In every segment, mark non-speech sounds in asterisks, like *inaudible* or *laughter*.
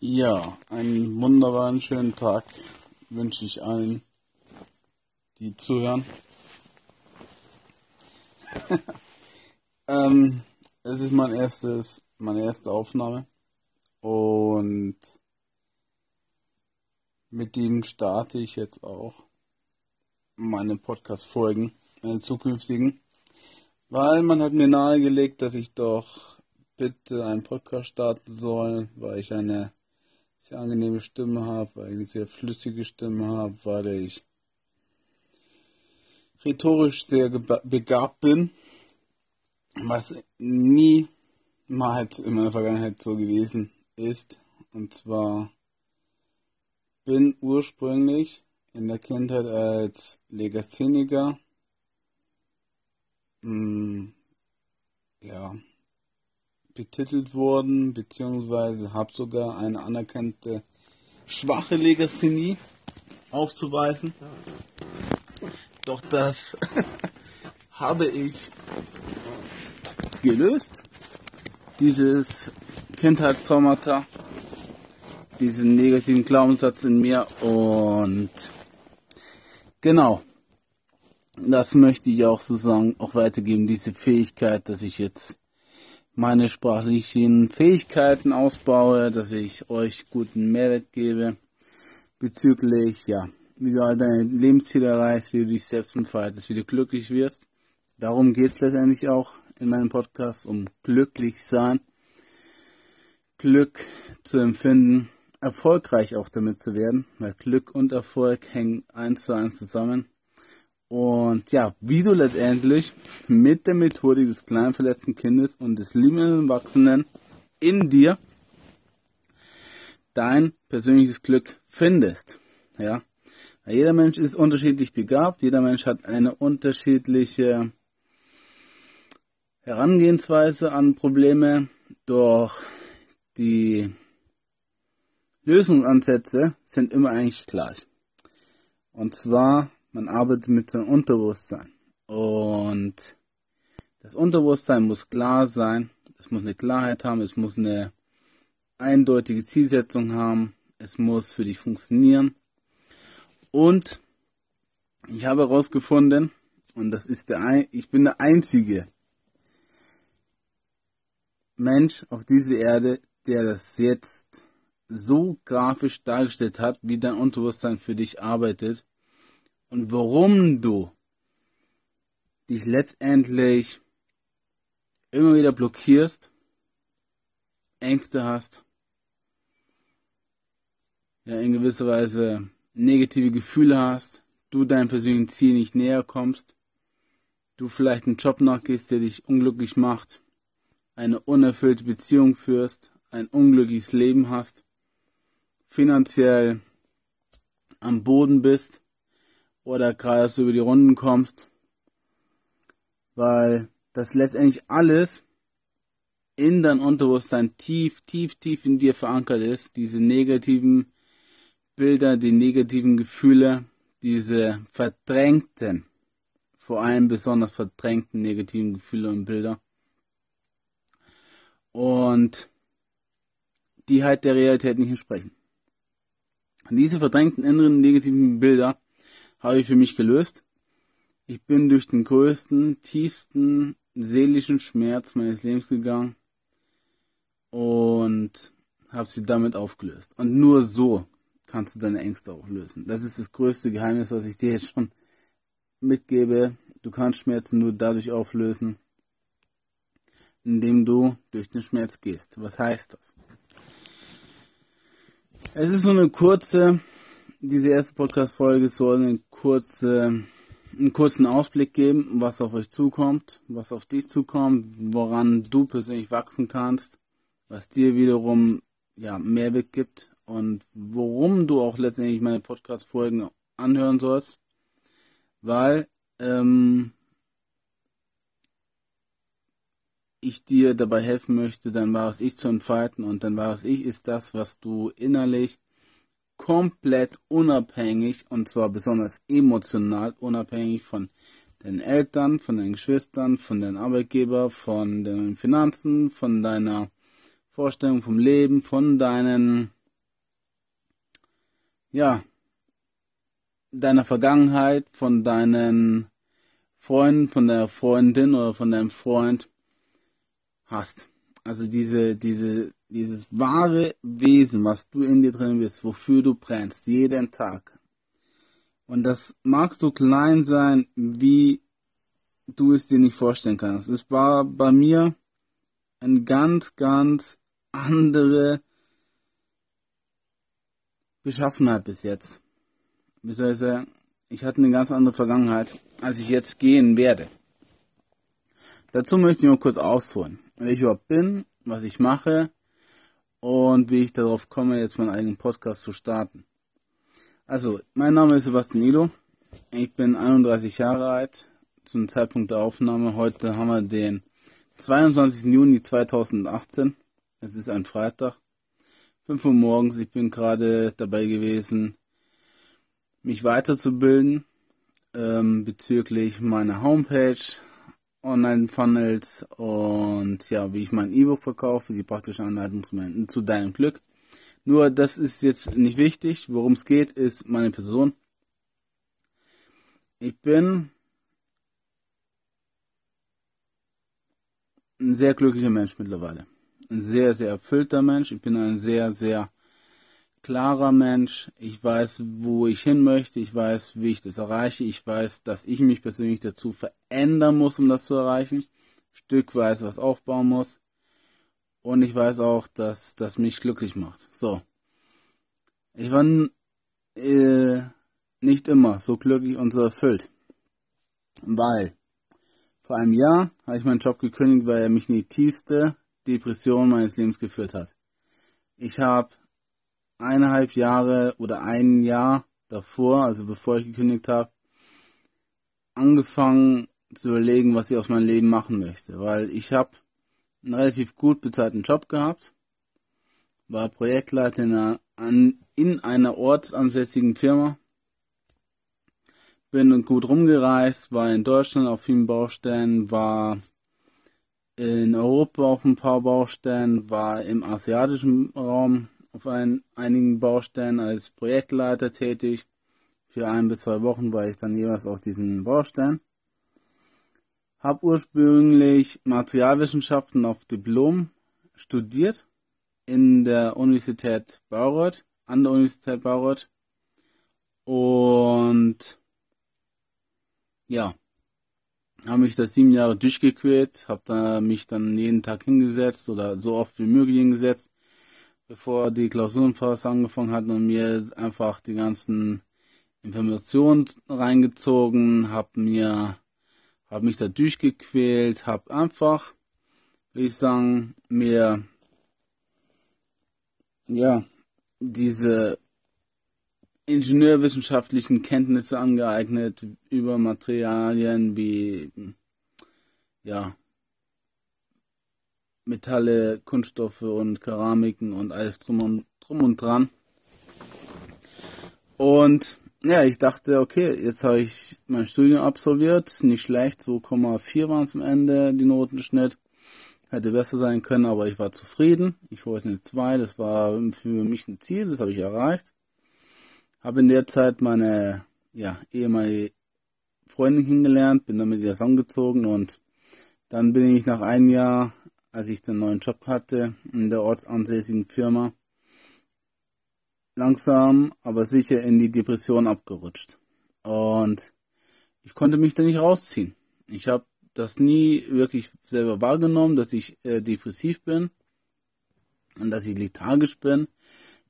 Ja, einen wunderbaren schönen Tag wünsche ich allen, die zuhören. *laughs* ähm, es ist mein erstes, meine erste Aufnahme und mit dem starte ich jetzt auch meine Podcast-Folgen, meine zukünftigen, weil man hat mir nahegelegt, dass ich doch bitte einen Podcast starten soll, weil ich eine sehr angenehme Stimme habe, weil ich eine sehr flüssige Stimme habe, weil ich rhetorisch sehr begabt bin, was nie mal halt in meiner Vergangenheit so gewesen ist. Und zwar bin ursprünglich in der Kindheit als Legastheniker mh, hm, ja, betitelt worden, beziehungsweise habe sogar eine anerkannte schwache Legasthenie aufzuweisen. Doch das *laughs* habe ich gelöst. Dieses Kindheitstraumata, diesen negativen Glaubenssatz in mir und genau, das möchte ich auch sozusagen auch weitergeben, diese Fähigkeit, dass ich jetzt meine sprachlichen Fähigkeiten ausbaue, dass ich euch guten Mehrwert gebe bezüglich, ja, wie du all deine Lebensziele erreichst, wie du dich selbst entfaltest, wie du glücklich wirst. Darum geht es letztendlich auch in meinem Podcast, um glücklich sein, Glück zu empfinden, erfolgreich auch damit zu werden, weil Glück und Erfolg hängen eins zu eins zusammen. Und ja, wie du letztendlich mit der Methodik des kleinen verletzten Kindes und des liebenden Erwachsenen in dir dein persönliches Glück findest. Ja, jeder Mensch ist unterschiedlich begabt, jeder Mensch hat eine unterschiedliche Herangehensweise an Probleme, doch die Lösungsansätze sind immer eigentlich gleich. Und zwar man arbeitet mit seinem Unterbewusstsein. Und das Unterbewusstsein muss klar sein, es muss eine Klarheit haben, es muss eine eindeutige Zielsetzung haben, es muss für dich funktionieren. Und ich habe herausgefunden, und das ist der, ich bin der einzige Mensch auf dieser Erde, der das jetzt so grafisch dargestellt hat, wie dein Unterbewusstsein für dich arbeitet und warum du dich letztendlich immer wieder blockierst, Ängste hast, ja in gewisser Weise negative Gefühle hast, du deinem persönlichen Ziel nicht näher kommst, du vielleicht einen Job nachgehst, der dich unglücklich macht, eine unerfüllte Beziehung führst, ein unglückliches Leben hast, finanziell am Boden bist oder gerade dass du über die Runden kommst, weil das letztendlich alles in dein Unterbewusstsein tief, tief, tief in dir verankert ist, diese negativen Bilder, die negativen Gefühle, diese verdrängten, vor allem besonders verdrängten negativen Gefühle und Bilder. Und die halt der Realität nicht entsprechen. diese verdrängten inneren negativen Bilder habe ich für mich gelöst. Ich bin durch den größten, tiefsten seelischen Schmerz meines Lebens gegangen und habe sie damit aufgelöst. Und nur so kannst du deine Ängste auch lösen. Das ist das größte Geheimnis, was ich dir jetzt schon mitgebe. Du kannst Schmerzen nur dadurch auflösen, indem du durch den Schmerz gehst. Was heißt das? Es ist so eine kurze diese erste Podcast-Folge soll eine kurze, einen kurzen Ausblick geben, was auf euch zukommt, was auf dich zukommt, woran du persönlich wachsen kannst, was dir wiederum ja, Mehrwert gibt und worum du auch letztendlich meine Podcast-Folgen anhören sollst, weil ähm, ich dir dabei helfen möchte, dann war es ich zu entfalten und dann war es ich ist das, was du innerlich komplett unabhängig und zwar besonders emotional unabhängig von den Eltern, von den Geschwistern, von den Arbeitgeber, von den Finanzen, von deiner Vorstellung vom Leben, von deinen ja, deiner Vergangenheit, von deinen Freunden, von der Freundin oder von deinem Freund hast. Also diese, diese, dieses wahre Wesen, was du in dir drin bist, wofür du brennst, jeden Tag. Und das mag so klein sein, wie du es dir nicht vorstellen kannst. Es war bei mir eine ganz, ganz andere Beschaffenheit bis jetzt. Ich? Ich hatte eine ganz andere Vergangenheit, als ich jetzt gehen werde. Dazu möchte ich nur kurz ausholen, wer ich überhaupt bin, was ich mache und wie ich darauf komme, jetzt meinen eigenen Podcast zu starten. Also, mein Name ist Sebastian Ilo. Ich bin 31 Jahre alt, zum Zeitpunkt der Aufnahme. Heute haben wir den 22. Juni 2018. Es ist ein Freitag. 5 Uhr morgens. Ich bin gerade dabei gewesen, mich weiterzubilden ähm, bezüglich meiner Homepage, Online-Funnels und ja, wie ich mein E-Book verkaufe, die praktische Anleitung zu, mein, zu deinem Glück. Nur das ist jetzt nicht wichtig. Worum es geht, ist meine Person. Ich bin ein sehr glücklicher Mensch mittlerweile. Ein sehr, sehr erfüllter Mensch. Ich bin ein sehr, sehr klarer Mensch. Ich weiß, wo ich hin möchte. Ich weiß, wie ich das erreiche. Ich weiß, dass ich mich persönlich dazu verändern muss, um das zu erreichen. Stückweise was aufbauen muss. Und ich weiß auch, dass das mich glücklich macht. So. Ich war äh, nicht immer so glücklich und so erfüllt. Weil vor einem Jahr habe ich meinen Job gekündigt, weil er mich in die tiefste Depression meines Lebens geführt hat. Ich habe eineinhalb Jahre oder ein Jahr davor, also bevor ich gekündigt habe, angefangen zu überlegen, was ich aus meinem Leben machen möchte, weil ich habe einen relativ gut bezahlten Job gehabt, war Projektleiter in einer, in einer ortsansässigen Firma bin gut rumgereist, war in Deutschland auf vielen Baustellen, war in Europa auf ein paar Baustellen, war im asiatischen Raum auf ein, einigen Baustellen als Projektleiter tätig. Für ein bis zwei Wochen war ich dann jeweils auf diesen Baustellen. Hab ursprünglich Materialwissenschaften auf Diplom studiert in der Universität Bayreuth, an der Universität Bayreuth und ja, habe mich da sieben Jahre durchgequält, habe da mich dann jeden Tag hingesetzt oder so oft wie möglich hingesetzt, bevor die Klausurenphase angefangen hat und mir einfach die ganzen Informationen reingezogen, habe mir, habe mich da durchgequält, habe einfach, will ich sagen, mir ja diese ingenieurwissenschaftlichen Kenntnisse angeeignet über Materialien wie ja Metalle, Kunststoffe und Keramiken und alles drum und, drum und dran. Und ja, ich dachte, okay, jetzt habe ich mein Studium absolviert, nicht schlecht, 2,4 waren es am Ende, die Notenschnitt. Hätte besser sein können, aber ich war zufrieden. Ich wollte eine 2, das war für mich ein Ziel, das habe ich erreicht. Habe in der Zeit meine ja, ehemalige Freundin kennengelernt, bin dann mit ihr zusammengezogen und dann bin ich nach einem Jahr, als ich den neuen Job hatte, in der ortsansässigen Firma, langsam, aber sicher in die Depression abgerutscht. Und ich konnte mich da nicht rausziehen. Ich habe das nie wirklich selber wahrgenommen, dass ich äh, depressiv bin und dass ich lethargisch bin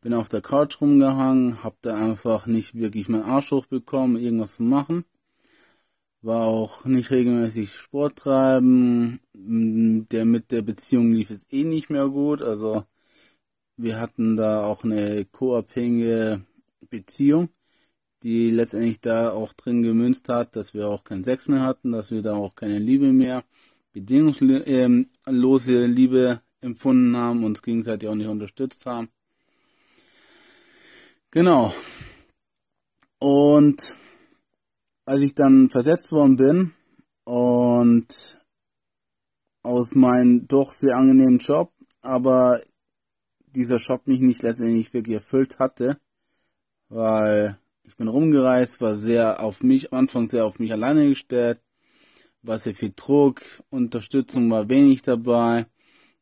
bin auf der Couch rumgehangen, hab da einfach nicht wirklich meinen Arsch hochbekommen, irgendwas zu machen. War auch nicht regelmäßig Sport treiben. Der mit der Beziehung lief es eh nicht mehr gut. Also wir hatten da auch eine co-abhängige Beziehung, die letztendlich da auch drin gemünzt hat, dass wir auch keinen Sex mehr hatten, dass wir da auch keine Liebe mehr, bedingungslose Liebe empfunden haben, uns gegenseitig auch nicht unterstützt haben. Genau. Und als ich dann versetzt worden bin und aus meinem doch sehr angenehmen Job, aber dieser Job mich nicht letztendlich wirklich erfüllt hatte, weil ich bin rumgereist, war sehr auf mich, am Anfang sehr auf mich alleine gestellt, war sehr viel Druck, Unterstützung war wenig dabei.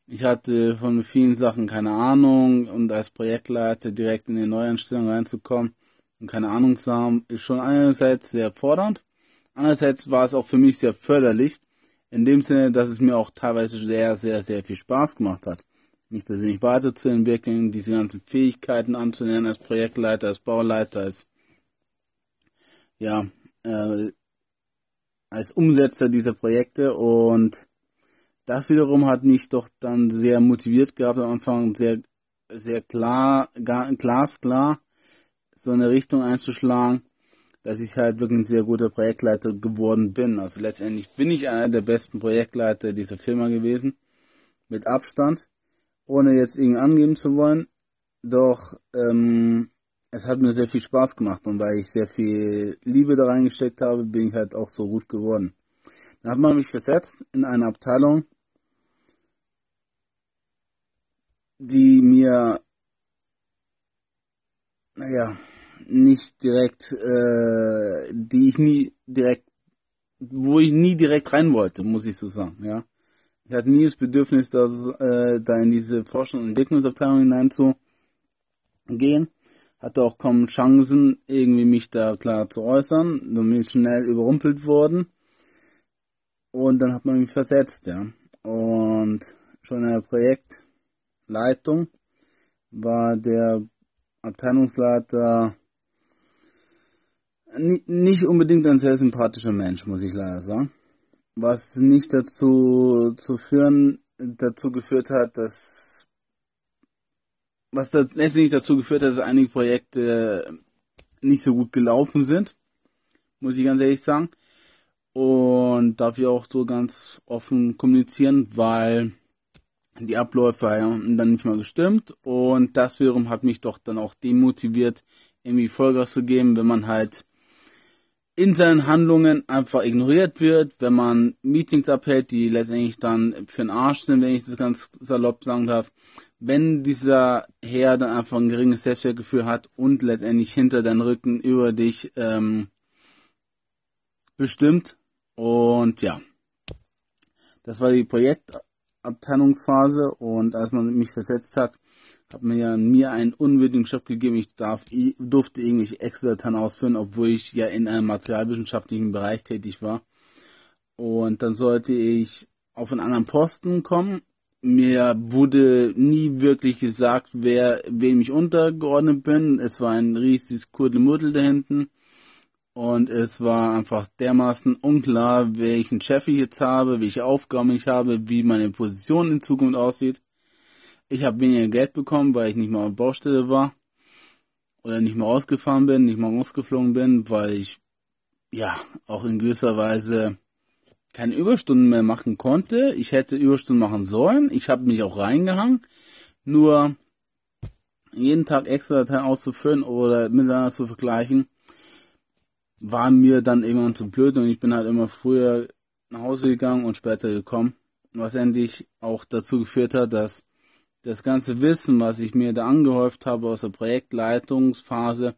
Ich hatte von vielen Sachen keine Ahnung und als Projektleiter direkt in die Neuanstellung reinzukommen und keine Ahnung haben, ist schon einerseits sehr fordernd, andererseits war es auch für mich sehr förderlich, in dem Sinne, dass es mir auch teilweise sehr, sehr, sehr viel Spaß gemacht hat, mich persönlich weiterzuentwickeln, diese ganzen Fähigkeiten anzunehmen als Projektleiter, als Bauleiter, als ja, äh, als Umsetzer dieser Projekte und das wiederum hat mich doch dann sehr motiviert gehabt am Anfang, sehr, sehr klar, glasklar, so eine Richtung einzuschlagen, dass ich halt wirklich ein sehr guter Projektleiter geworden bin. Also letztendlich bin ich einer der besten Projektleiter dieser Firma gewesen, mit Abstand, ohne jetzt irgendwie angeben zu wollen. Doch ähm, es hat mir sehr viel Spaß gemacht und weil ich sehr viel Liebe da reingesteckt habe, bin ich halt auch so gut geworden. Dann hat man mich versetzt in eine Abteilung, die mir, naja, nicht direkt, äh, die ich nie direkt, wo ich nie direkt rein wollte, muss ich so sagen, ja. Ich hatte nie das Bedürfnis, dass, äh, da in diese Forschung- und Entwicklungsabteilung hineinzugehen. Hatte auch kaum Chancen, irgendwie mich da klar zu äußern. Dann bin schnell überrumpelt worden. Und dann hat man mich versetzt, ja. Und schon in der Projektleitung war der Abteilungsleiter nicht unbedingt ein sehr sympathischer Mensch, muss ich leider sagen. Was nicht dazu zu führen, dazu geführt hat, dass was da letztendlich dazu geführt hat, dass einige Projekte nicht so gut gelaufen sind, muss ich ganz ehrlich sagen. Und darf ich auch so ganz offen kommunizieren, weil die Abläufe haben dann nicht mal gestimmt und das wiederum hat mich doch dann auch demotiviert, irgendwie Vollgas zu geben, wenn man halt in seinen Handlungen einfach ignoriert wird, wenn man Meetings abhält, die letztendlich dann für den Arsch sind, wenn ich das ganz salopp sagen darf, wenn dieser Herr dann einfach ein geringes Selbstwertgefühl hat und letztendlich hinter deinen Rücken über dich ähm, bestimmt. Und ja, das war die Projektabteilungsphase und als man mich versetzt hat, hat mir ja mir einen unwürdigen Job gegeben. Ich darf, durfte irgendwelche Excel-Dateien ausführen, obwohl ich ja in einem materialwissenschaftlichen Bereich tätig war. Und dann sollte ich auf einen anderen Posten kommen. Mir wurde nie wirklich gesagt, wer, wem ich untergeordnet bin. Es war ein riesiges Kuddelmuddel da hinten. Und es war einfach dermaßen unklar, welchen Chef ich jetzt habe, welche Aufgaben ich habe, wie meine Position in Zukunft aussieht. Ich habe weniger Geld bekommen, weil ich nicht mal auf Baustelle war. Oder nicht mal rausgefahren bin, nicht mal rausgeflogen bin, weil ich, ja, auch in gewisser Weise keine Überstunden mehr machen konnte. Ich hätte Überstunden machen sollen. Ich habe mich auch reingehangen. Nur jeden Tag extra Dateien auszufüllen oder miteinander zu vergleichen, war mir dann irgendwann zu blöd und ich bin halt immer früher nach Hause gegangen und später gekommen. Was endlich auch dazu geführt hat, dass das ganze Wissen, was ich mir da angehäuft habe aus der Projektleitungsphase,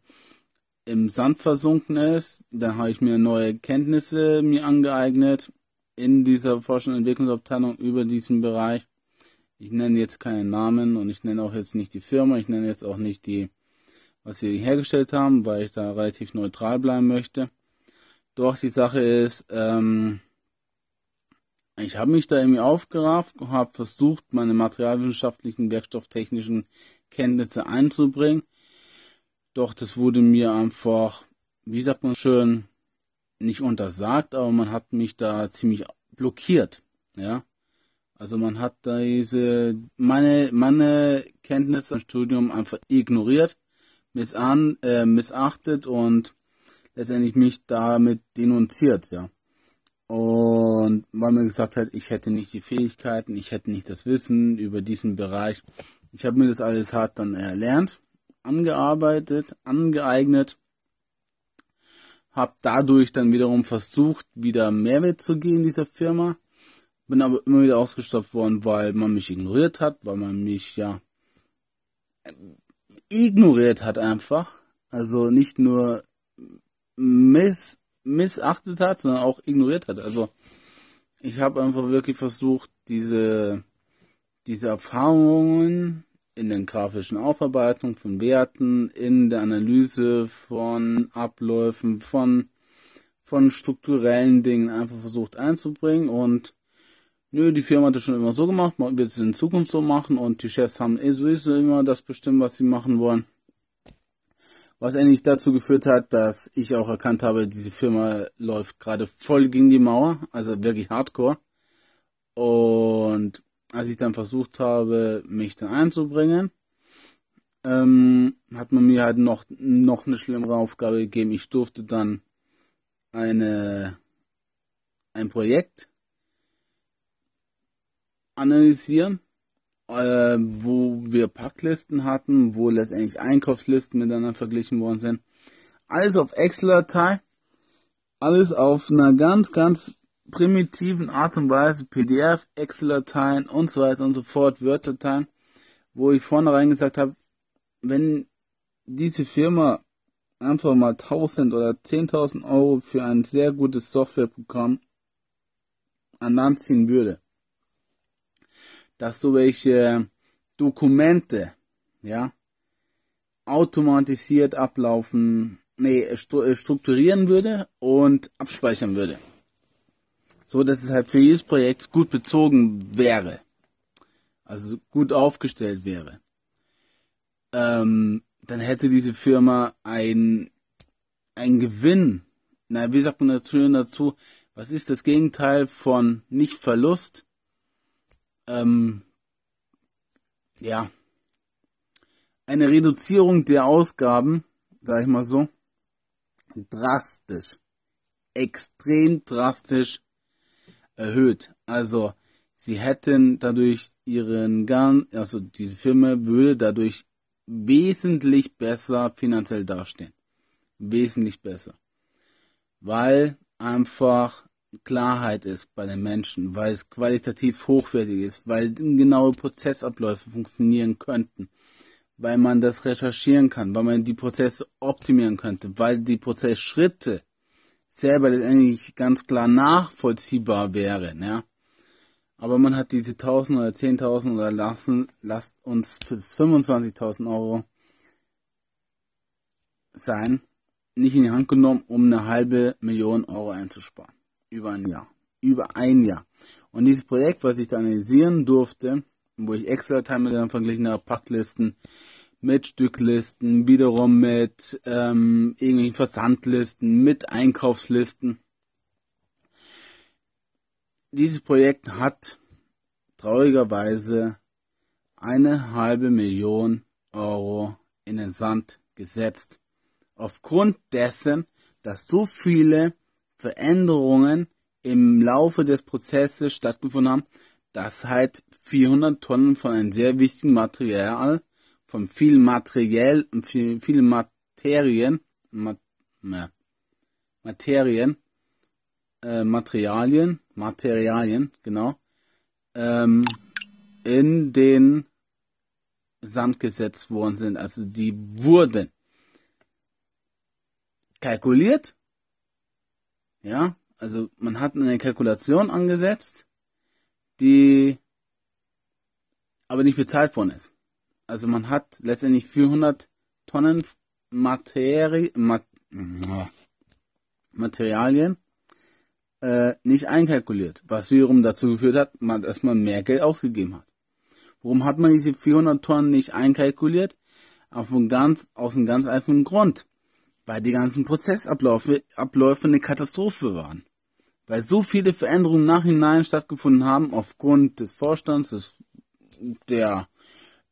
im Sand versunken ist. Dann habe ich mir neue Kenntnisse mir angeeignet in dieser Forschung- und Entwicklungsabteilung über diesen Bereich. Ich nenne jetzt keinen Namen und ich nenne auch jetzt nicht die Firma, ich nenne jetzt auch nicht die, was sie hergestellt haben, weil ich da relativ neutral bleiben möchte. Doch die Sache ist, ähm, ich habe mich da irgendwie aufgerafft habe versucht, meine materialwissenschaftlichen, werkstofftechnischen Kenntnisse einzubringen. Doch das wurde mir einfach, wie sagt man schön, nicht untersagt, aber man hat mich da ziemlich blockiert. Ja, also man hat da diese meine meine Kenntnisse im Studium einfach ignoriert, missan, äh, missachtet und letztendlich mich damit denunziert. Ja. Und weil mir gesagt hat, ich hätte nicht die Fähigkeiten, ich hätte nicht das Wissen über diesen Bereich. Ich habe mir das alles hart dann erlernt, angearbeitet, angeeignet, habe dadurch dann wiederum versucht, wieder Mehrwert zu gehen in dieser Firma, bin aber immer wieder ausgestopft worden, weil man mich ignoriert hat, weil man mich ja ignoriert hat einfach. Also nicht nur miss, missachtet hat, sondern auch ignoriert hat. Also ich habe einfach wirklich versucht, diese, diese Erfahrungen in den grafischen Aufarbeitung von Werten, in der Analyse von Abläufen, von, von strukturellen Dingen einfach versucht einzubringen und nö, die Firma hat das schon immer so gemacht, wird es in Zukunft so machen und die Chefs haben eh sowieso immer das bestimmt, was sie machen wollen. Was eigentlich dazu geführt hat, dass ich auch erkannt habe, diese Firma läuft gerade voll gegen die Mauer, also wirklich hardcore. Und als ich dann versucht habe, mich dann einzubringen, ähm, hat man mir halt noch, noch eine schlimmere Aufgabe gegeben. Ich durfte dann eine, ein Projekt analysieren, äh, wo wir Packlisten hatten, wo letztendlich Einkaufslisten miteinander verglichen worden sind. Alles auf Excel-Datei, alles auf einer ganz, ganz primitiven Art und Weise, PDF, Excel-Dateien und so weiter und so fort, Word-Dateien, wo ich vornherein gesagt habe, wenn diese Firma einfach mal 1000 oder 10.000 Euro für ein sehr gutes Softwareprogramm an Land ziehen würde, dass so welche Dokumente, ja, automatisiert ablaufen, nee, strukturieren würde und abspeichern würde so dass es halt für jedes Projekt gut bezogen wäre. Also gut aufgestellt wäre. Ähm, dann hätte diese Firma ein, ein Gewinn. Na, wie sagt man dazu? Was ist das Gegenteil von nicht Verlust? Ähm, ja. Eine Reduzierung der Ausgaben, sag ich mal so, drastisch, extrem drastisch erhöht. Also sie hätten dadurch ihren Gan, also diese Firma würde dadurch wesentlich besser finanziell dastehen. Wesentlich besser. Weil einfach Klarheit ist bei den Menschen, weil es qualitativ hochwertig ist, weil genaue Prozessabläufe funktionieren könnten, weil man das recherchieren kann, weil man die Prozesse optimieren könnte, weil die Prozessschritte selber letztendlich ganz klar nachvollziehbar wäre, ja. Aber man hat diese 1000 oder 10.000 oder lassen, lasst uns für das 25.000 Euro sein, nicht in die Hand genommen, um eine halbe Million Euro einzusparen. Über ein Jahr. Über ein Jahr. Und dieses Projekt, was ich da analysieren durfte, wo ich Excel-Dateien mit verglichen habe, Packlisten, mit Stücklisten, wiederum mit ähm, irgendwelchen Versandlisten, mit Einkaufslisten. Dieses Projekt hat traurigerweise eine halbe Million Euro in den Sand gesetzt. Aufgrund dessen, dass so viele Veränderungen im Laufe des Prozesses stattgefunden haben, dass halt 400 Tonnen von einem sehr wichtigen Material von vielen Materiell, viel, vielen Materien, Mat, ja, Materien, äh, Materialien, Materialien, genau, ähm, in den Sand gesetzt worden sind. Also die wurden kalkuliert, ja, also man hat eine Kalkulation angesetzt, die aber nicht bezahlt worden ist. Also man hat letztendlich 400 Tonnen Materi Mat Materialien äh, nicht einkalkuliert, was wiederum dazu geführt hat, dass man mehr Geld ausgegeben hat. Warum hat man diese 400 Tonnen nicht einkalkuliert? Auf ganz, aus einem ganz einfachen Grund. Weil die ganzen Prozessabläufe Abläufe eine Katastrophe waren. Weil so viele Veränderungen nachhinein stattgefunden haben aufgrund des Vorstands, des, der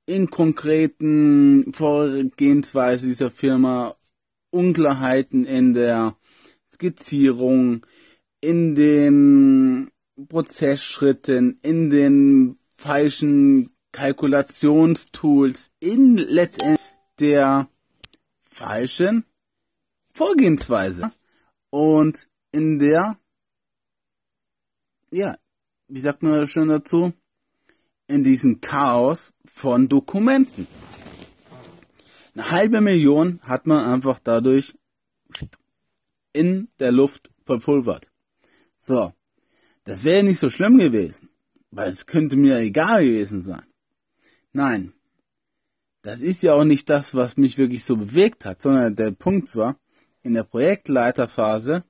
in konkreten Vorgehensweise dieser Firma, Unklarheiten in der Skizzierung, in den Prozessschritten, in den falschen Kalkulationstools, in letztendlich der falschen Vorgehensweise und in der, ja, wie sagt man schon dazu? in diesem Chaos von Dokumenten. Eine halbe Million hat man einfach dadurch in der Luft verpulvert. So, das wäre nicht so schlimm gewesen, weil es könnte mir egal gewesen sein. Nein, das ist ja auch nicht das, was mich wirklich so bewegt hat, sondern der Punkt war, in der Projektleiterphase,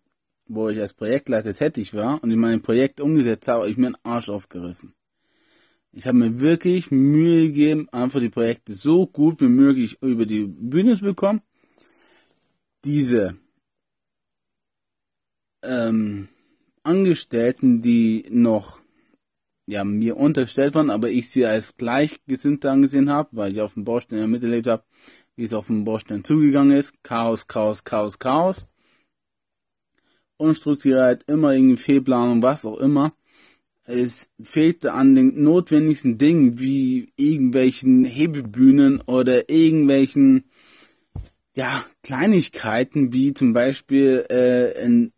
wo ich als Projektleiter tätig war und in meinem Projekt umgesetzt habe, habe ich mir einen Arsch aufgerissen. Ich habe mir wirklich Mühe gegeben, einfach die Projekte so gut wie möglich über die Bühne zu bekommen. Diese ähm, Angestellten, die noch ja, mir unterstellt waren, aber ich sie als Gleichgesinnte angesehen habe, weil ich auf dem Baustellen miterlebt habe, wie es auf dem Baustellen zugegangen ist. Chaos, Chaos, Chaos, Chaos. Unstrukturiert, immer irgendwie Fehlplanung, was auch immer es fehlte an den notwendigsten Dingen wie irgendwelchen Hebebühnen oder irgendwelchen ja, Kleinigkeiten wie zum Beispiel äh, in,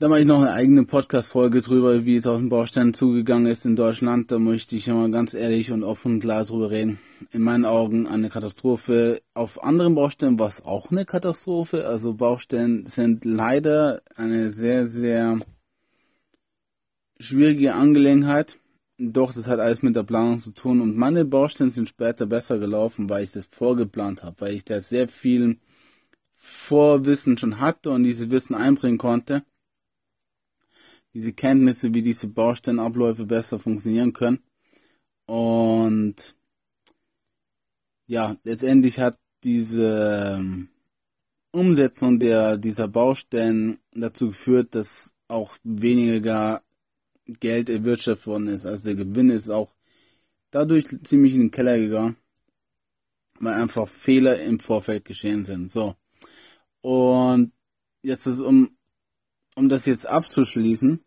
da mache ich noch eine eigene Podcast-Folge drüber, wie es auf den Baustein zugegangen ist in Deutschland. Da möchte ich mal ganz ehrlich und offen und klar drüber reden. In meinen Augen eine Katastrophe. Auf anderen Baustellen war es auch eine Katastrophe. Also Baustellen sind leider eine sehr, sehr schwierige Angelegenheit. Doch, das hat alles mit der Planung zu tun. Und meine Baustellen sind später besser gelaufen, weil ich das vorgeplant habe, weil ich da sehr viel Vorwissen schon hatte und dieses Wissen einbringen konnte. Diese Kenntnisse, wie diese Baustellenabläufe besser funktionieren können. Und ja, letztendlich hat diese ähm, Umsetzung der, dieser Baustellen dazu geführt, dass auch weniger Geld erwirtschaftet worden ist. Also der Gewinn ist auch dadurch ziemlich in den Keller gegangen, weil einfach Fehler im Vorfeld geschehen sind. So. Und jetzt ist, um, um das jetzt abzuschließen,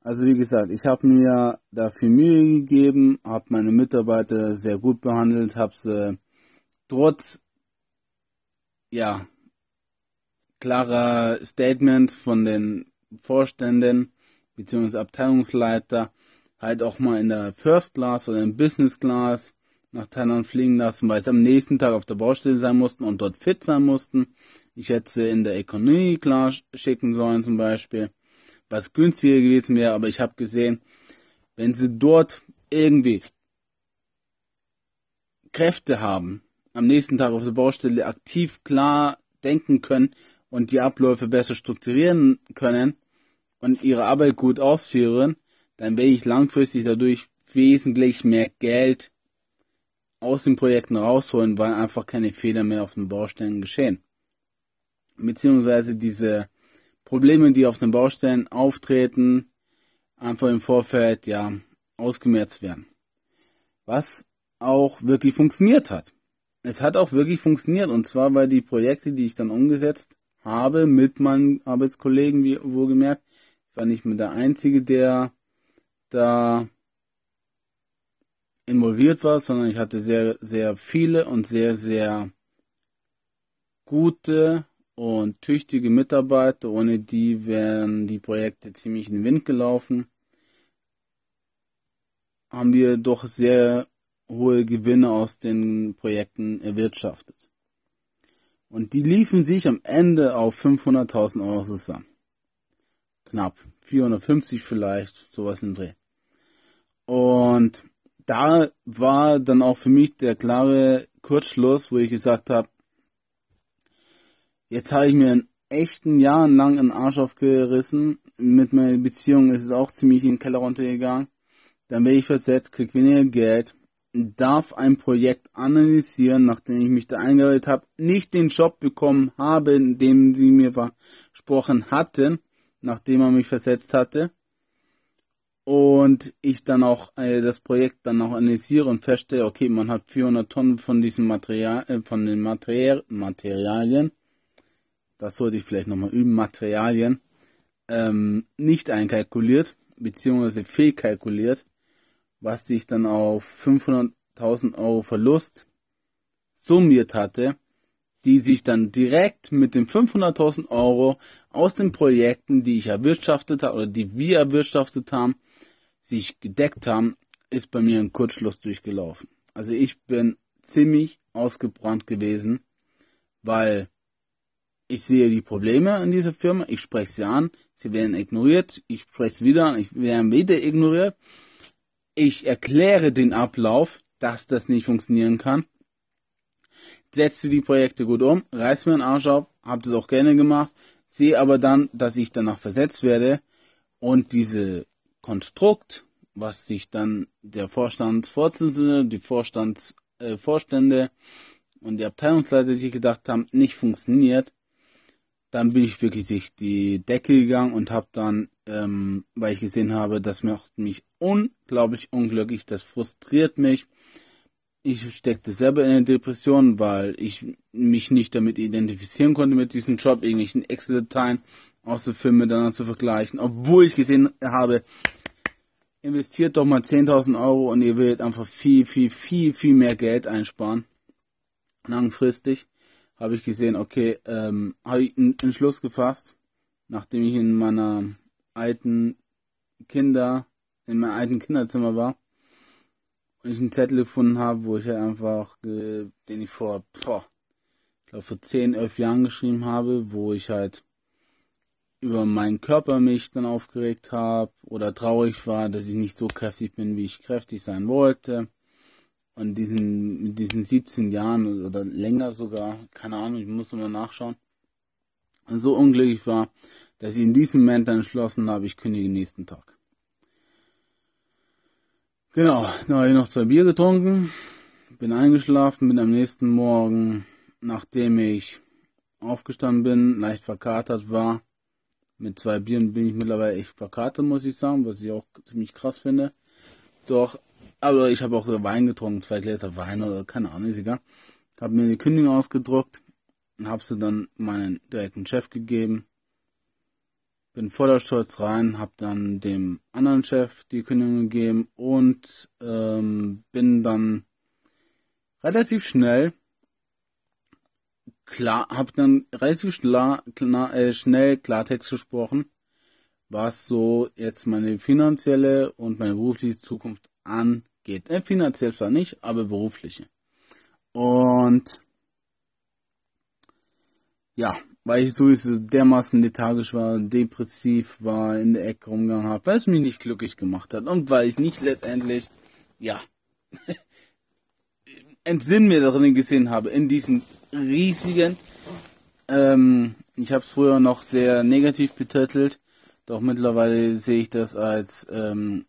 also wie gesagt, ich habe mir da viel Mühe gegeben, habe meine Mitarbeiter sehr gut behandelt, habe sie trotz ja klarer Statement von den Vorständen beziehungsweise Abteilungsleiter halt auch mal in der First Class oder im Business Class nach Thailand fliegen lassen, weil sie am nächsten Tag auf der Baustelle sein mussten und dort fit sein mussten. Ich hätte sie in der Economy Class schicken sollen zum Beispiel, was günstiger gewesen wäre, aber ich habe gesehen, wenn sie dort irgendwie Kräfte haben, am nächsten Tag auf der Baustelle aktiv klar denken können und die Abläufe besser strukturieren können, und ihre Arbeit gut ausführen, dann werde ich langfristig dadurch wesentlich mehr Geld aus den Projekten rausholen, weil einfach keine Fehler mehr auf den Baustellen geschehen. Beziehungsweise diese Probleme, die auf den Baustellen auftreten, einfach im Vorfeld ja ausgemerzt werden. Was auch wirklich funktioniert hat. Es hat auch wirklich funktioniert und zwar weil die Projekte, die ich dann umgesetzt habe mit meinen Arbeitskollegen, wie wohlgemerkt, war nicht mehr der Einzige, der da involviert war, sondern ich hatte sehr, sehr viele und sehr, sehr gute und tüchtige Mitarbeiter. Ohne die wären die Projekte ziemlich in den Wind gelaufen. Haben wir doch sehr hohe Gewinne aus den Projekten erwirtschaftet. Und die liefen sich am Ende auf 500.000 Euro zusammen knapp. 450 vielleicht, sowas im Dreh. Und da war dann auch für mich der klare Kurzschluss, wo ich gesagt habe, jetzt habe ich mir in echten Jahren lang einen Arsch aufgerissen. Mit meiner Beziehung ist es auch ziemlich in den Keller runtergegangen. Dann werde ich versetzt, krieg weniger Geld, darf ein Projekt analysieren, nachdem ich mich da eingearbeitet habe, nicht den Job bekommen habe, den sie mir versprochen hatten nachdem er mich versetzt hatte. Und ich dann auch äh, das Projekt dann auch analysiere und feststelle, okay, man hat 400 Tonnen von diesem Material, äh, von den Materi Materialien, das sollte ich vielleicht nochmal üben, Materialien, ähm, nicht einkalkuliert, beziehungsweise fehlkalkuliert, was sich dann auf 500.000 Euro Verlust summiert hatte die sich dann direkt mit den 500.000 Euro aus den Projekten, die ich erwirtschaftet habe oder die wir erwirtschaftet haben, sich gedeckt haben, ist bei mir ein Kurzschluss durchgelaufen. Also ich bin ziemlich ausgebrannt gewesen, weil ich sehe die Probleme in dieser Firma, ich spreche sie an, sie werden ignoriert, ich spreche sie wieder an, ich werde wieder ignoriert. Ich erkläre den Ablauf, dass das nicht funktionieren kann. Setze die Projekte gut um, reiß mir den Arsch auf, habe das auch gerne gemacht, sehe aber dann, dass ich danach versetzt werde. Und diese Konstrukt, was sich dann der Vorstandsvorsitzende, die Vorstands, äh, Vorstände und die Abteilungsleiter sich gedacht haben, nicht funktioniert, dann bin ich wirklich durch die Decke gegangen und habe dann, ähm, weil ich gesehen habe, das macht mich unglaublich unglücklich, das frustriert mich. Ich steckte selber in eine Depression, weil ich mich nicht damit identifizieren konnte mit diesem Job, irgendwelchen Excel-Dateien aus den Filmen miteinander zu vergleichen, obwohl ich gesehen habe, investiert doch mal 10.000 Euro und ihr werdet einfach viel, viel, viel, viel mehr Geld einsparen. Langfristig habe ich gesehen, okay, ähm, habe ich einen Entschluss gefasst, nachdem ich in meiner alten Kinder, in meinem alten Kinderzimmer war und ich einen Zettel gefunden habe, wo ich halt einfach, den ich vor, boah, ich glaube vor 10, 11 Jahren geschrieben habe, wo ich halt über meinen Körper mich dann aufgeregt habe oder traurig war, dass ich nicht so kräftig bin, wie ich kräftig sein wollte und diesen, mit diesen 17 Jahren oder länger sogar, keine Ahnung, ich muss mal nachschauen, so unglücklich war, dass ich in diesem Moment dann entschlossen habe, ich kündige nächsten Tag. Genau, dann habe ich noch zwei Bier getrunken, bin eingeschlafen, bin am nächsten Morgen, nachdem ich aufgestanden bin, leicht verkatert war, mit zwei Bieren bin ich mittlerweile echt verkatert, muss ich sagen, was ich auch ziemlich krass finde. Doch aber ich habe auch Wein getrunken, zwei Gläser Wein oder keine Ahnung, ist egal. Habe mir eine Kündigung ausgedruckt und habe sie dann meinen direkten Chef gegeben. Bin voller Stolz rein, habe dann dem anderen Chef die Kündigung gegeben und ähm, bin dann relativ schnell klar, habe dann relativ klar, klar, äh, schnell Klartext gesprochen, was so jetzt meine finanzielle und meine berufliche Zukunft angeht geht. Äh, finanziell zwar nicht, aber berufliche. Und ja, weil ich sowieso dermaßen lethargisch war, depressiv war, in der Ecke rumgegangen habe, weil es mich nicht glücklich gemacht hat und weil ich nicht letztendlich, ja, *laughs* Entsinn mir darin gesehen habe, in diesem riesigen, ähm, ich habe es früher noch sehr negativ betitelt, doch mittlerweile sehe ich das als ähm,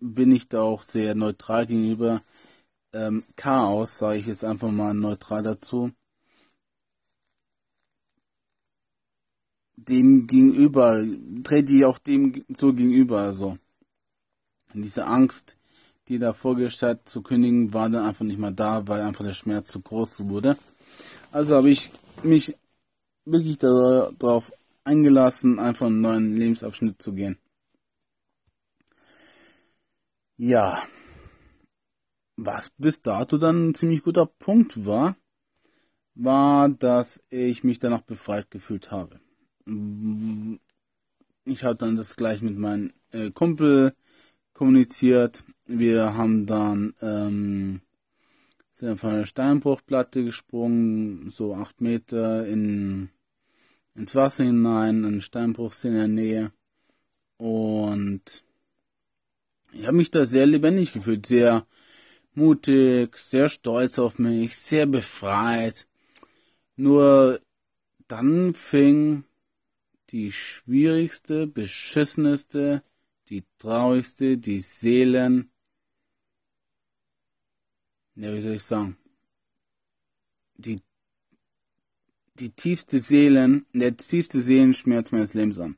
bin ich da auch sehr neutral gegenüber. Ähm, Chaos, sage ich jetzt einfach mal neutral dazu. Dem gegenüber, trete ich auch dem so gegenüber, also. diese Angst, die da vorgestellt zu kündigen, war dann einfach nicht mehr da, weil einfach der Schmerz zu groß wurde. Also habe ich mich wirklich darauf eingelassen, einfach einen neuen Lebensabschnitt zu gehen. Ja, was bis dato dann ein ziemlich guter Punkt war, war, dass ich mich danach befreit gefühlt habe. Ich habe dann das gleich mit meinem äh, Kumpel kommuniziert. Wir haben dann ähm, sind von einer Steinbruchplatte gesprungen, so acht Meter in, ins Wasser hinein, ein Steinbruch in der Nähe und ich habe mich da sehr lebendig gefühlt, sehr mutig, sehr stolz auf mich, sehr befreit. Nur dann fing die schwierigste, beschissenste, die traurigste, die Seelen, ja, wie soll ich sagen, die, die tiefste Seelen, der tiefste Seelenschmerz meines Lebens an.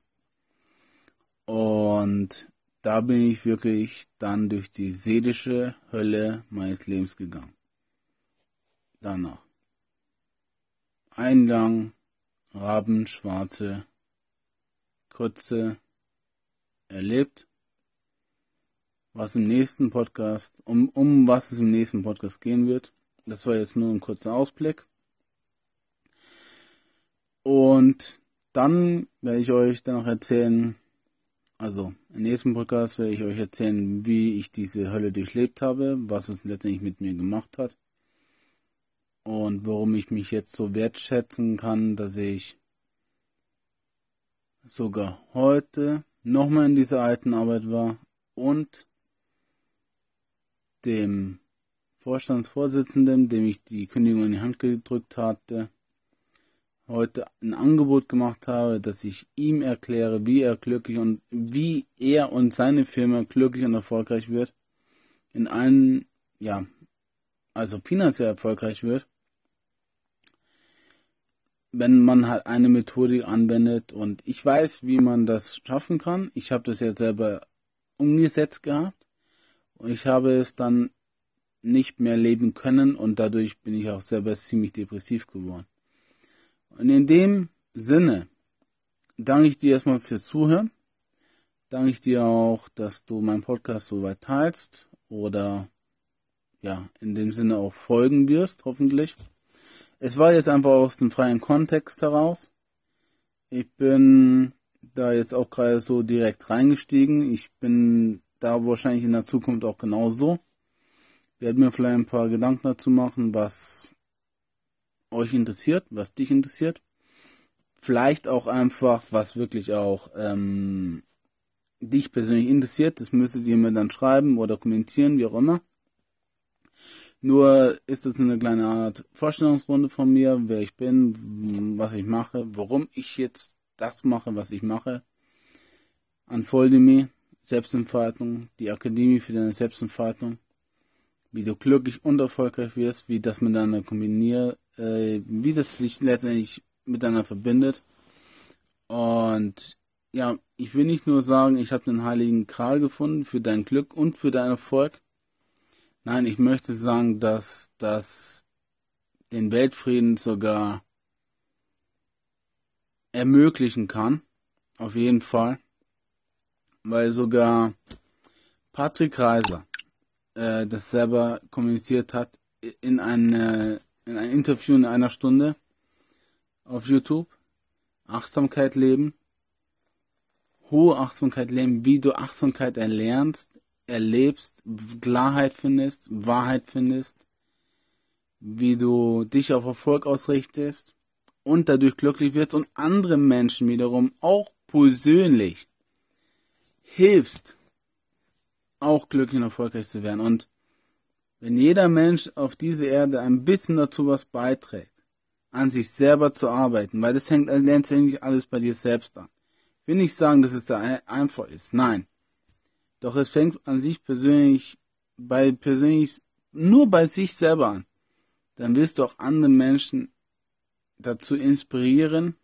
Und da bin ich wirklich dann durch die seelische Hölle meines Lebens gegangen. Danach. Eingang, Raben, Schwarze, Krütze, erlebt, was im nächsten Podcast, um, um was es im nächsten Podcast gehen wird. Das war jetzt nur ein kurzer Ausblick. Und dann werde ich euch dann noch erzählen, also, im nächsten Podcast werde ich euch erzählen, wie ich diese Hölle durchlebt habe, was es letztendlich mit mir gemacht hat. und warum ich mich jetzt so wertschätzen kann, dass ich sogar heute nochmal in dieser alten Arbeit war und dem Vorstandsvorsitzenden, dem ich die Kündigung in die Hand gedrückt hatte, heute ein Angebot gemacht habe, dass ich ihm erkläre, wie er glücklich und wie er und seine Firma glücklich und erfolgreich wird, in allen, ja, also finanziell erfolgreich wird, wenn man halt eine Methodik anwendet und ich weiß, wie man das schaffen kann. Ich habe das jetzt selber umgesetzt gehabt und ich habe es dann nicht mehr leben können und dadurch bin ich auch selber ziemlich depressiv geworden. Und in dem Sinne danke ich dir erstmal fürs Zuhören. Danke ich dir auch, dass du meinen Podcast so weit teilst oder ja, in dem Sinne auch folgen wirst, hoffentlich. Es war jetzt einfach aus dem freien Kontext heraus. Ich bin da jetzt auch gerade so direkt reingestiegen. Ich bin da wahrscheinlich in der Zukunft auch genauso. Werde mir vielleicht ein paar Gedanken dazu machen, was euch interessiert, was dich interessiert. Vielleicht auch einfach, was wirklich auch ähm, dich persönlich interessiert. Das müsstet ihr mir dann schreiben oder kommentieren, wie auch immer. Nur ist es eine kleine Art Vorstellungsrunde von mir, wer ich bin, was ich mache, warum ich jetzt das mache, was ich mache. Unfolding Selbstentfaltung, die Akademie für deine Selbstentfaltung, wie du glücklich und erfolgreich wirst, wie das miteinander kombiniert, äh, wie das sich letztendlich miteinander verbindet. Und ja, ich will nicht nur sagen, ich habe den heiligen Kral gefunden für dein Glück und für deinen Erfolg, Nein, ich möchte sagen, dass das den Weltfrieden sogar ermöglichen kann. Auf jeden Fall. Weil sogar Patrick Reiser äh, das selber kommuniziert hat in, eine, in ein Interview in einer Stunde auf YouTube. Achtsamkeit leben. Hohe Achtsamkeit leben, wie du Achtsamkeit erlernst erlebst, Klarheit findest, Wahrheit findest, wie du dich auf Erfolg ausrichtest und dadurch glücklich wirst und andere Menschen wiederum auch persönlich hilfst, auch glücklich und erfolgreich zu werden. Und wenn jeder Mensch auf dieser Erde ein bisschen dazu was beiträgt, an sich selber zu arbeiten, weil das hängt letztendlich alles bei dir selbst an. Ich will nicht sagen, dass es da einfach ist. Nein. Doch es fängt an sich persönlich, bei persönlich, nur bei sich selber an. Dann wirst du auch andere Menschen dazu inspirieren,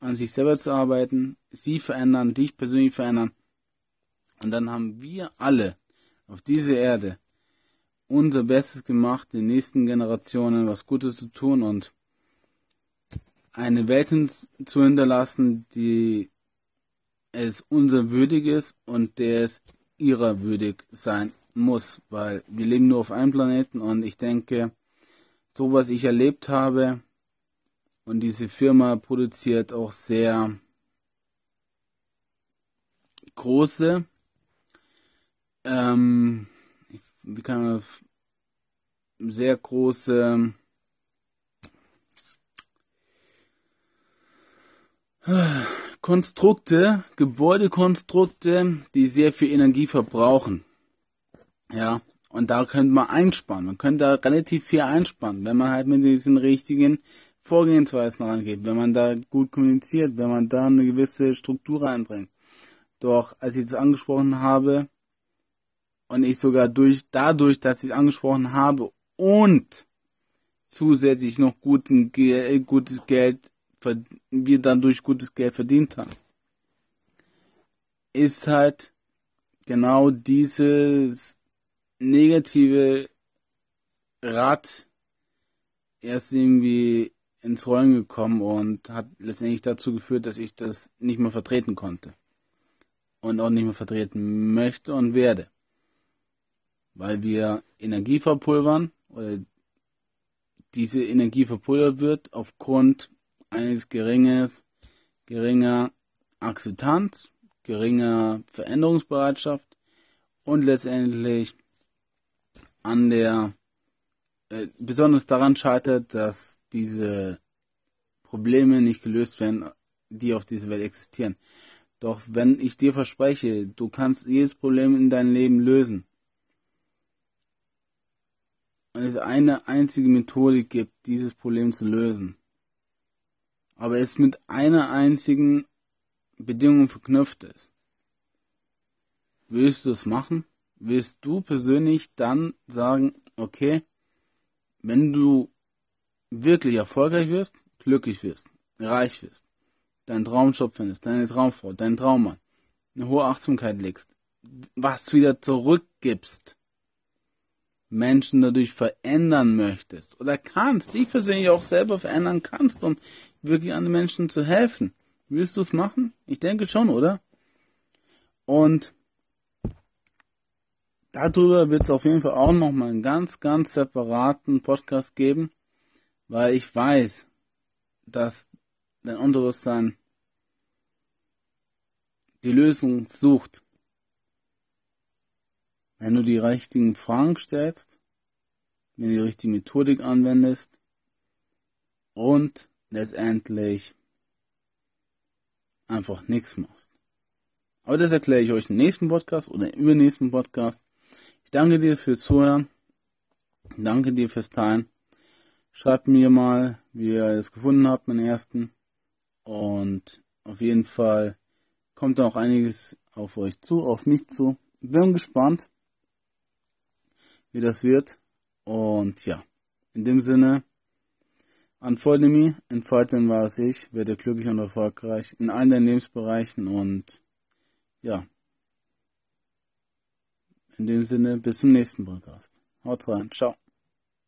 an sich selber zu arbeiten, sie verändern, dich persönlich verändern. Und dann haben wir alle auf dieser Erde unser Bestes gemacht, den nächsten Generationen was Gutes zu tun und eine Welt zu hinterlassen, die es unser würdig ist und der es ihrer würdig sein muss, weil wir leben nur auf einem Planeten und ich denke, so was ich erlebt habe und diese Firma produziert auch sehr große, ähm, man sehr große Konstrukte, Gebäudekonstrukte, die sehr viel Energie verbrauchen. Ja, und da könnte man einsparen. Man könnte da relativ viel einsparen, wenn man halt mit diesen richtigen Vorgehensweisen rangeht, wenn man da gut kommuniziert, wenn man da eine gewisse Struktur reinbringt. Doch als ich das angesprochen habe und ich sogar durch dadurch, dass ich es angesprochen habe und zusätzlich noch guten, gutes Geld wir dadurch gutes Geld verdient haben, ist halt genau dieses negative Rad erst irgendwie ins Rollen gekommen und hat letztendlich dazu geführt, dass ich das nicht mehr vertreten konnte. Und auch nicht mehr vertreten möchte und werde. Weil wir Energie verpulvern oder diese Energie verpulvert wird aufgrund eines geringes, geringer Akzeptanz, geringer Veränderungsbereitschaft und letztendlich an der äh, besonders daran scheitert, dass diese Probleme nicht gelöst werden, die auf dieser Welt existieren. Doch wenn ich dir verspreche, du kannst jedes Problem in deinem Leben lösen, es eine einzige Methode gibt, dieses Problem zu lösen, aber es mit einer einzigen Bedingung verknüpft ist, willst du es machen? Willst du persönlich dann sagen, okay, wenn du wirklich erfolgreich wirst, glücklich wirst, reich wirst, deinen Traumjob findest, deine Traumfrau, deinen Traummann, eine hohe Achtsamkeit legst, was wieder zurückgibst, Menschen dadurch verändern möchtest oder kannst, dich persönlich auch selber verändern kannst, um wirklich anderen Menschen zu helfen. Willst du es machen? Ich denke schon, oder? Und darüber wird es auf jeden Fall auch nochmal einen ganz, ganz separaten Podcast geben, weil ich weiß, dass dein Unterbewusstsein die Lösung sucht. Wenn du die richtigen Fragen stellst, wenn du die richtige Methodik anwendest und letztendlich einfach nichts machst. Aber das erkläre ich euch im nächsten Podcast oder im übernächsten Podcast. Ich danke dir fürs Zuhören. Danke dir fürs Teilen. Schreibt mir mal, wie ihr es gefunden habt, meinen ersten. Und auf jeden Fall kommt da auch einiges auf euch zu, auf mich zu. Bin gespannt, wie das wird. Und ja, in dem Sinne, unfollow me, entfalten war es ich, werde glücklich und erfolgreich in allen deinen Lebensbereichen und ja, in dem Sinne, bis zum nächsten Podcast. Haut rein, ciao.